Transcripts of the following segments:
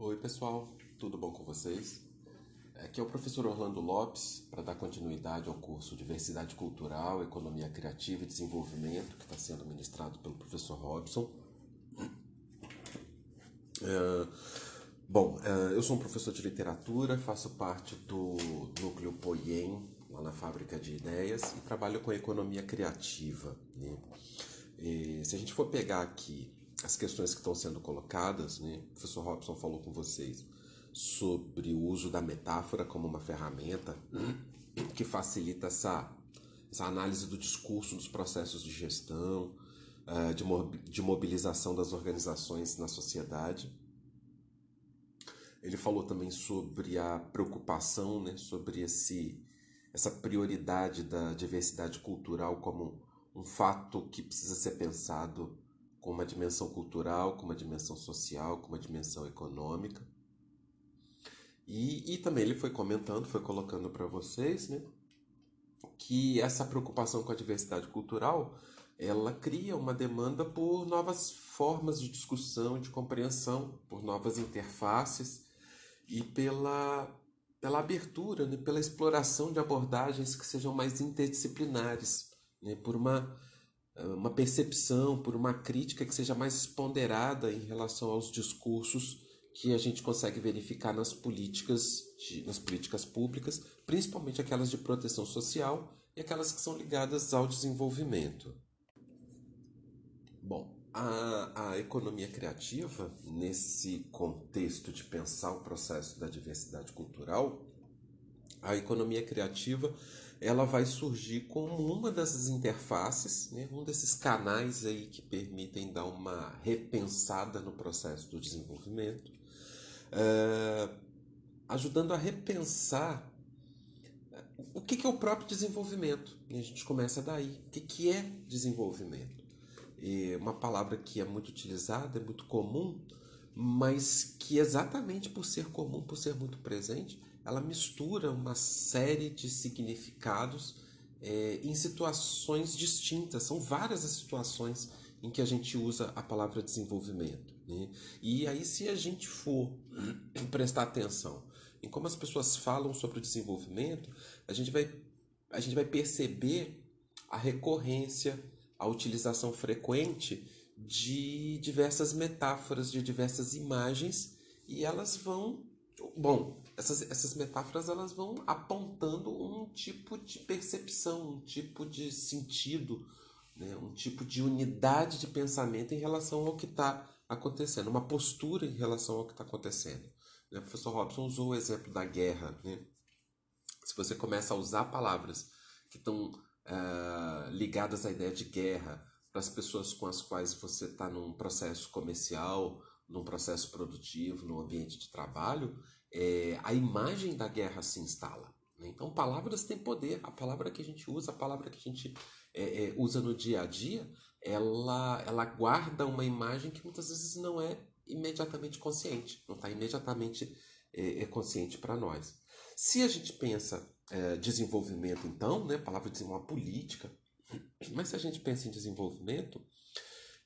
Oi, pessoal, tudo bom com vocês? Aqui é o professor Orlando Lopes para dar continuidade ao curso Diversidade Cultural, Economia Criativa e Desenvolvimento, que está sendo ministrado pelo professor Robson. É, bom, é, eu sou um professor de literatura, faço parte do núcleo Poiem, lá na Fábrica de Ideias, e trabalho com economia criativa. Né? E, se a gente for pegar aqui as questões que estão sendo colocadas, né? o professor Robson falou com vocês sobre o uso da metáfora como uma ferramenta que facilita essa, essa análise do discurso dos processos de gestão, eh, de mobilização das organizações na sociedade. Ele falou também sobre a preocupação, né, sobre esse, essa prioridade da diversidade cultural como um fato que precisa ser pensado com uma dimensão cultural, com uma dimensão social, com uma dimensão econômica. E, e também ele foi comentando, foi colocando para vocês, né, que essa preocupação com a diversidade cultural, ela cria uma demanda por novas formas de discussão, de compreensão, por novas interfaces e pela, pela abertura, né, pela exploração de abordagens que sejam mais interdisciplinares, né, por uma uma percepção, por uma crítica que seja mais ponderada em relação aos discursos que a gente consegue verificar nas políticas, de, nas políticas públicas, principalmente aquelas de proteção social e aquelas que são ligadas ao desenvolvimento. Bom, a, a economia criativa, nesse contexto de pensar o processo da diversidade cultural, a economia criativa ela vai surgir como uma dessas interfaces, né, um desses canais aí que permitem dar uma repensada no processo do desenvolvimento, uh, ajudando a repensar o que, é o próprio desenvolvimento. E a gente começa daí. O que, que é desenvolvimento? E uma palavra que é muito utilizada, é muito comum, mas que exatamente por ser comum, por ser muito presente, ela mistura uma série de significados é, em situações distintas. São várias as situações em que a gente usa a palavra desenvolvimento. Né? E aí, se a gente for prestar atenção em como as pessoas falam sobre o desenvolvimento, a gente vai, a gente vai perceber a recorrência, a utilização frequente de diversas metáforas, de diversas imagens, e elas vão. Bom, essas, essas metáforas elas vão apontando um tipo de percepção, um tipo de sentido, né? um tipo de unidade de pensamento em relação ao que está acontecendo, uma postura em relação ao que está acontecendo. Né? O professor Robson usou o exemplo da guerra. Né? Se você começa a usar palavras que estão uh, eh, ligadas à ideia de guerra as pessoas com as quais você está num processo comercial, num processo produtivo, num ambiente de trabalho, é, a imagem da guerra se instala. Né? Então, palavras têm poder. A palavra que a gente usa, a palavra que a gente é, é, usa no dia a dia, ela, ela guarda uma imagem que muitas vezes não é imediatamente consciente, não está imediatamente é, é consciente para nós. Se a gente pensa é, desenvolvimento, então, né, a palavra diz uma política, mas se a gente pensa em desenvolvimento,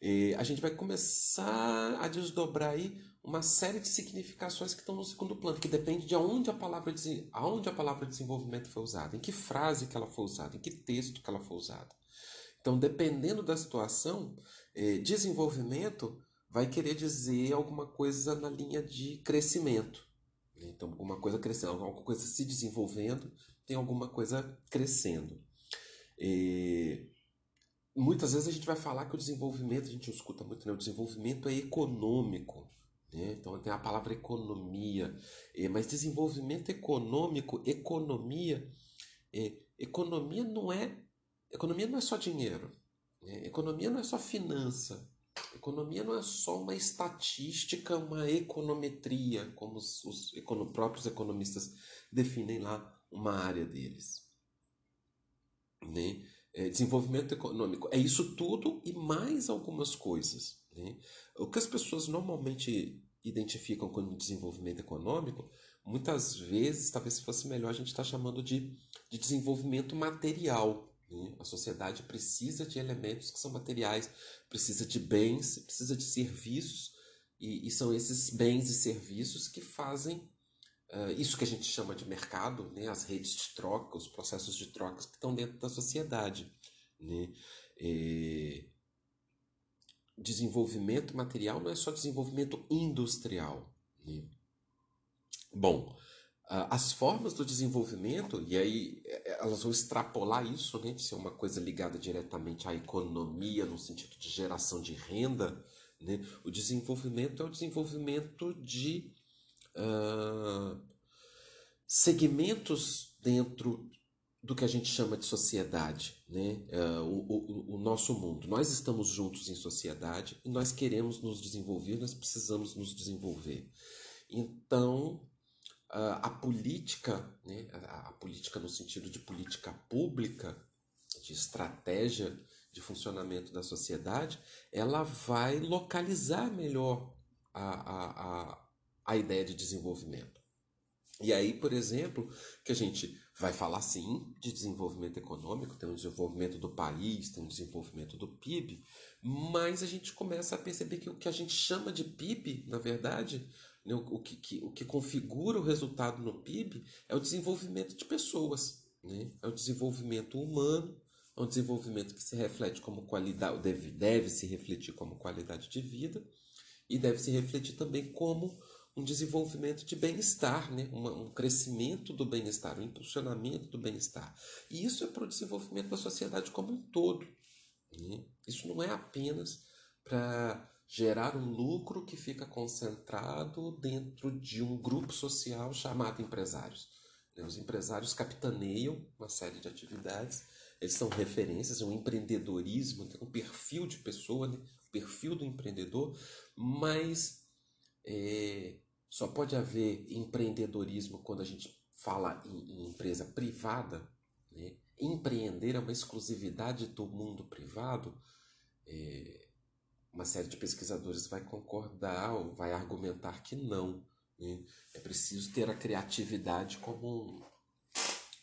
é, a gente vai começar a desdobrar aí uma série de significações que estão no segundo plano, que depende de onde a palavra, aonde a palavra desenvolvimento foi usada, em que frase que ela foi usada, em que texto que ela foi usada. Então, dependendo da situação, eh, desenvolvimento vai querer dizer alguma coisa na linha de crescimento. Então, alguma coisa crescendo, alguma coisa se desenvolvendo, tem alguma coisa crescendo. E muitas vezes a gente vai falar que o desenvolvimento, a gente escuta muito, né? o desenvolvimento é econômico. Né? Então tem a palavra economia, é, mas desenvolvimento econômico, economia, é, economia não é economia não é só dinheiro, né? economia não é só finança, economia não é só uma estatística, uma econometria, como os, os econo, próprios economistas definem lá uma área deles. Né? É, desenvolvimento econômico é isso tudo e mais algumas coisas. Né? O que as pessoas normalmente identificam como desenvolvimento econômico, muitas vezes, talvez fosse melhor a gente estar tá chamando de, de desenvolvimento material. Né? A sociedade precisa de elementos que são materiais, precisa de bens, precisa de serviços, e, e são esses bens e serviços que fazem Uh, isso que a gente chama de mercado, né, as redes de troca, os processos de trocas que estão dentro da sociedade. Né? E desenvolvimento material não é só desenvolvimento industrial. Né? Bom, as formas do desenvolvimento, e aí é, é, elas vão extrapolar isso, né, de ser uma coisa ligada diretamente à economia, no sentido de geração de renda. Né? O desenvolvimento é o desenvolvimimento de segmentos dentro do que a gente chama de sociedade, né? Uh, o, o, o, nosso mundo. Nós estamos juntos em sociedade e nós queremos nos desenvolver, nós precisamos nos desenvolver. Então, uh, a política, né? a, a política no sentido de política pública, de estratégia de funcionamento da sociedade, ela vai localizar melhor a, a, a, ideia de desenvolvimento. E aí, por exemplo, que a gente vai falar sim de desenvolvimento econômico, tem um desenvolvimento do país, tem um desenvolvimento do PIB, mas a gente começa a perceber que o que a gente chama de PIB, na verdade, né, o, que, que, o que configura o resultado no PIB é o desenvolvimento de pessoas, né? é o desenvolvimento humano, é um desenvolvimento que se reflete como qualidade, deve, deve se refletir como qualidade de vida e deve se refletir também como um desenvolvimento de bem-estar, né? um crescimento do bem-estar, um impulsionamento do bem-estar. E isso é para o desenvolvimento da sociedade como um todo. Né? Isso não é apenas para gerar um lucro que fica concentrado dentro de um grupo social chamado empresários. Né? Os empresários capitaneiam uma série de atividades, eles são referências, é um empreendedorismo, tem um perfil de pessoa, né? o perfil do empreendedor, mas é, só pode haver empreendedorismo quando a gente fala em, em empresa privada. Né? Empreender é uma exclusividade do mundo privado. É, uma série de pesquisadores vai concordar ou vai argumentar que não. Né? É preciso ter a criatividade como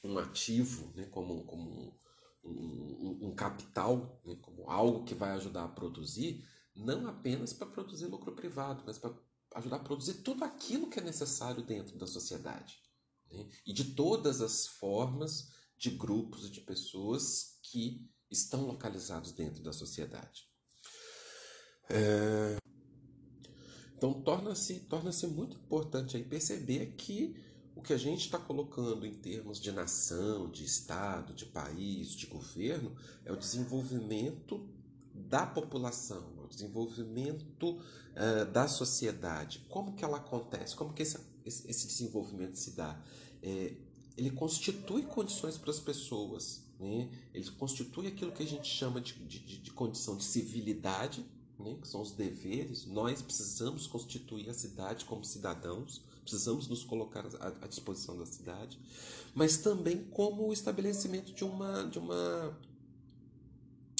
um, um ativo, né? como, como um, um, um capital, né? como algo que vai ajudar a produzir, não apenas para produzir lucro privado, mas para ajudar a produzir tudo aquilo que é necessário dentro da sociedade. Né? E de todas as formas de grupos e de pessoas que estão localizados dentro da sociedade. É... Então torna-se torna muito importante aí perceber que o que a gente está colocando em termos de nação, de Estado, de país, de governo, é o desenvolvimento da população, desenvolvimento uh, da sociedade. Como que ela acontece? Como que esse, esse desenvolvimento se dá? É, ele constitui condições para as pessoas, né? ele constitui aquilo que a gente chama de, de, de condição de civilidade, né? que são os deveres. Nós precisamos constituir a cidade como cidadãos, precisamos nos colocar à, à disposição da cidade, mas também como o estabelecimento de uma, de uma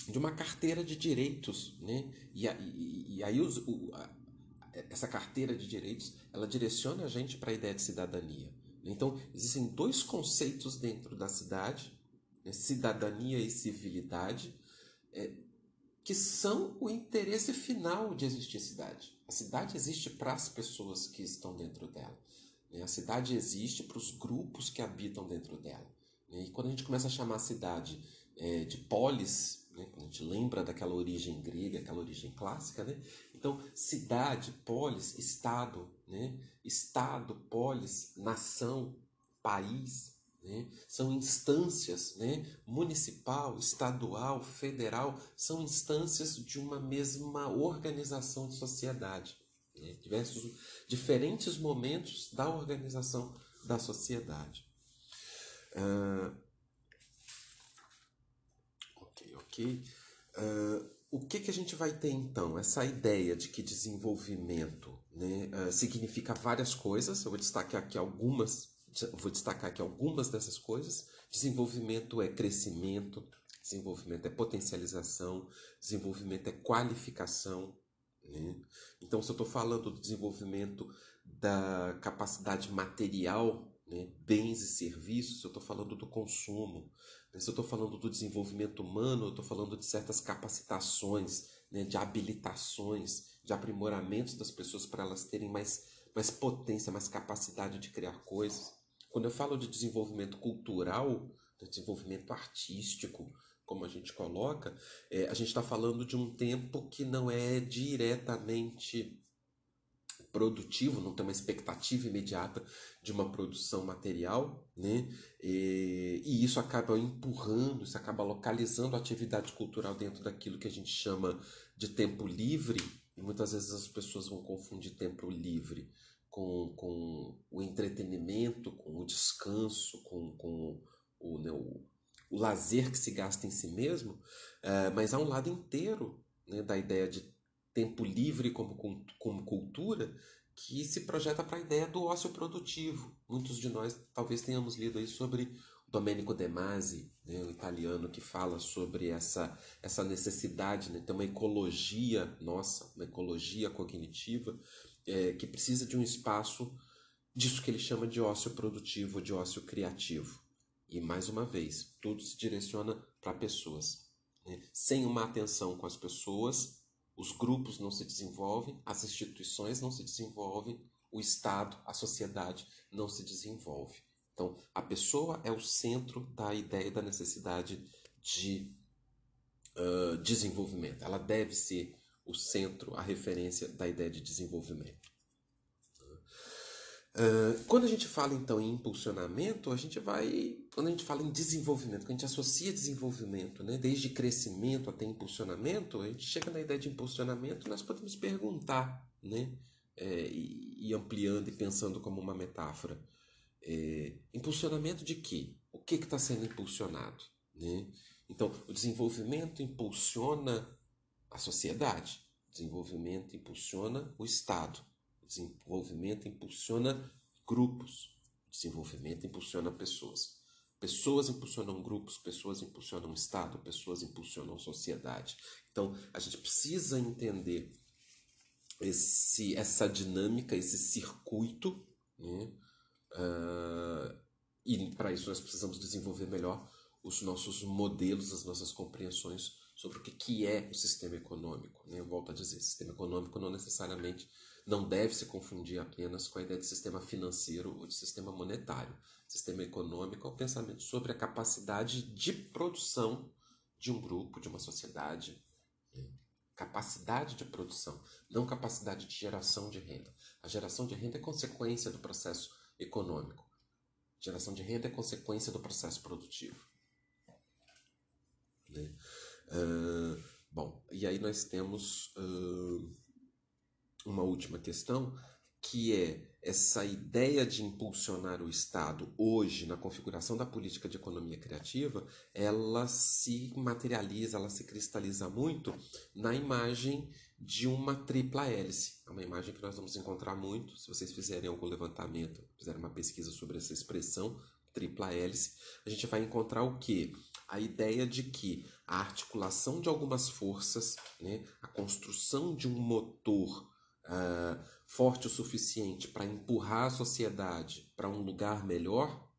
de uma carteira de direitos, né? E, e, e aí os, o, a, essa carteira de direitos ela direciona a gente para a ideia de cidadania. Então existem dois conceitos dentro da cidade, né? cidadania e civilidade, é, que são o interesse final de existir cidade. A cidade existe para as pessoas que estão dentro dela. Né? A cidade existe para os grupos que habitam dentro dela. Né? E quando a gente começa a chamar a cidade é, de polis, né? A gente lembra daquela origem grega, aquela origem clássica, né? Então, cidade, polis, estado, né? Estado, polis, nação, país, né? São instâncias, né? Municipal, estadual, federal, são instâncias de uma mesma organização de sociedade. Né? Diversos, diferentes momentos da organização da sociedade. Uh, Uh, o que, que a gente vai ter então? Essa ideia de que desenvolvimento né, uh, significa várias coisas. Eu vou destacar aqui algumas. Vou destacar aqui algumas dessas coisas. Desenvolvimento é crescimento, desenvolvimento é potencialização, desenvolvimento é qualificação. Né? Então, se eu estou falando do desenvolvimento da capacidade material, né, bens e serviços, eu estou falando do consumo. Se eu estou falando do desenvolvimento humano, eu estou falando de certas capacitações, né, de habilitações, de aprimoramentos das pessoas para elas terem mais, mais potência, mais capacidade de criar coisas. Quando eu falo de desenvolvimento cultural, de desenvolvimento artístico, como a gente coloca, é, a gente está falando de um tempo que não é diretamente produtivo, não tem uma expectativa imediata de uma produção material, né? E, e, isso acaba empurrando, isso acaba localizando a atividade cultural dentro daquilo que a gente chama de tempo livre, e muitas vezes as pessoas vão confundir tempo livre com, com o entretenimento, com o descanso, com, com o, né, o, o lazer que se gasta em si mesmo, é, mas há um lado inteiro né, da ideia de tempo livre como, como cultura que se projeta para a ideia do ócio produtivo. Muitos de nós talvez tenhamos lido aí sobre Domenico De Masi, né, o italiano que fala sobre essa, essa necessidade, né, ter uma ecologia nossa, uma ecologia cognitiva, é, que precisa de um espaço disso que ele chama de ócio produtivo, de ócio criativo. E mais uma vez, tudo se direciona para pessoas. Né? Sem uma atenção com as pessoas, os grupos não se desenvolvem, as instituições não se desenvolvem, o Estado, a sociedade não se desenvolve. Então, a pessoa é o centro da ideia e da necessidade de uh, desenvolvimento. Ela deve ser o centro, a referência da ideia de desenvolvimento. Uh, quando a gente fala então em impulsionamento, a gente vai. Quando a gente fala em desenvolvimento, quando a gente associa desenvolvimento, né, desde crescimento até impulsionamento, a gente chega na ideia de impulsionamento, nós podemos perguntar, né, é, e, e, ampliando e pensando como uma metáfora. É, impulsionamento de quê? O que está sendo impulsionado? Né? Então, o desenvolvimento impulsiona a sociedade, o desenvolvimento impulsiona o Estado, Desenvolvimento impulsiona grupos. Desenvolvimento impulsiona pessoas. Pessoas impulsionam grupos, pessoas impulsionam Estado, pessoas impulsionam sociedade. Então, a gente precisa entender esse, essa dinâmica, esse circuito, né? Uh, e para isso nós precisamos desenvolver melhor os nossos modelos, as nossas compreensões sobre o que, que é o sistema econômico. Né? Eu volto a dizer, sistema econômico não necessariamente não deve se confundir apenas com a ideia de sistema financeiro ou de sistema monetário. Sistema econômico é o pensamento sobre a capacidade de produção de um grupo, de uma sociedade. Né? Capacidade de produção, não capacidade de geração de renda. A geração de renda é consequência do processo econômico. Geração de renda é consequência do processo produtivo. Né? Uh, bom, e aí nós temos. Uh, uma última questão, que é essa ideia de impulsionar o Estado hoje na configuração da política de economia criativa, ela se materializa, ela se cristaliza muito na imagem de uma tripla hélice. É uma imagem que nós vamos encontrar muito, se vocês fizerem algum levantamento, fizerem uma pesquisa sobre essa expressão, tripla hélice, a gente vai encontrar o que? A ideia de que a articulação de algumas forças, né, a construção de um motor uh, forte o suficiente para empurrar a sociedade para um lugar melhor,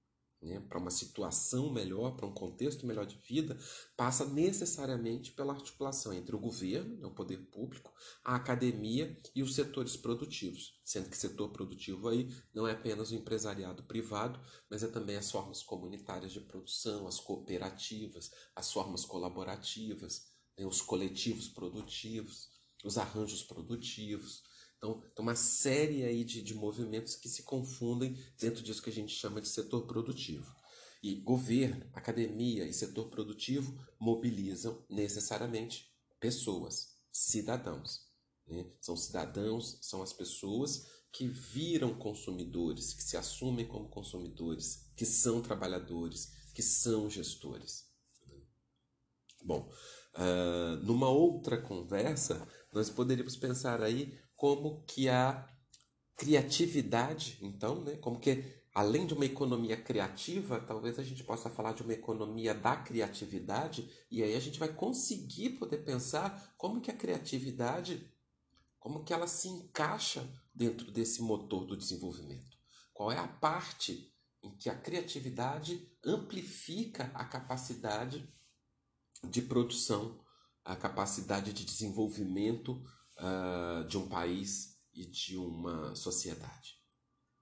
né, para uma situação melhor, para um contexto melhor de vida, passa necessariamente pela articulação entre o governo, né, o poder público, a academia e os setores produtivos, sendo que setor produtivo aí não é apenas o empresariado privado, mas é também as formas comunitárias de produção, as cooperativas, as formas colaborativas, né, os coletivos produtivos, os arranjos produtivos, então, tem uma série aí de, de movimentos que se confundem dentro disso que a gente chama de setor produtivo. E governo, academia e setor produtivo mobilizam necessariamente pessoas, cidadãos. Né? São cidadãos, são as pessoas que viram consumidores, que se assumem como consumidores, que são trabalhadores, que são gestores. Bom, uh, numa outra conversa, nós poderíamos pensar aí como que a criatividade, então, né, como que além de uma economia criativa, talvez a gente possa falar de uma economia da criatividade, e aí a gente vai conseguir poder pensar como que a criatividade, como que ela se encaixa dentro desse motor do desenvolvimento. Qual é a parte em que a criatividade amplifica a capacidade de produção a capacidade de desenvolvimento uh, de um país e de uma sociedade.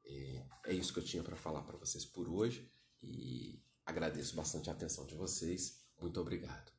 É, é isso que eu tinha para falar para vocês por hoje e agradeço bastante a atenção de vocês. Muito obrigado.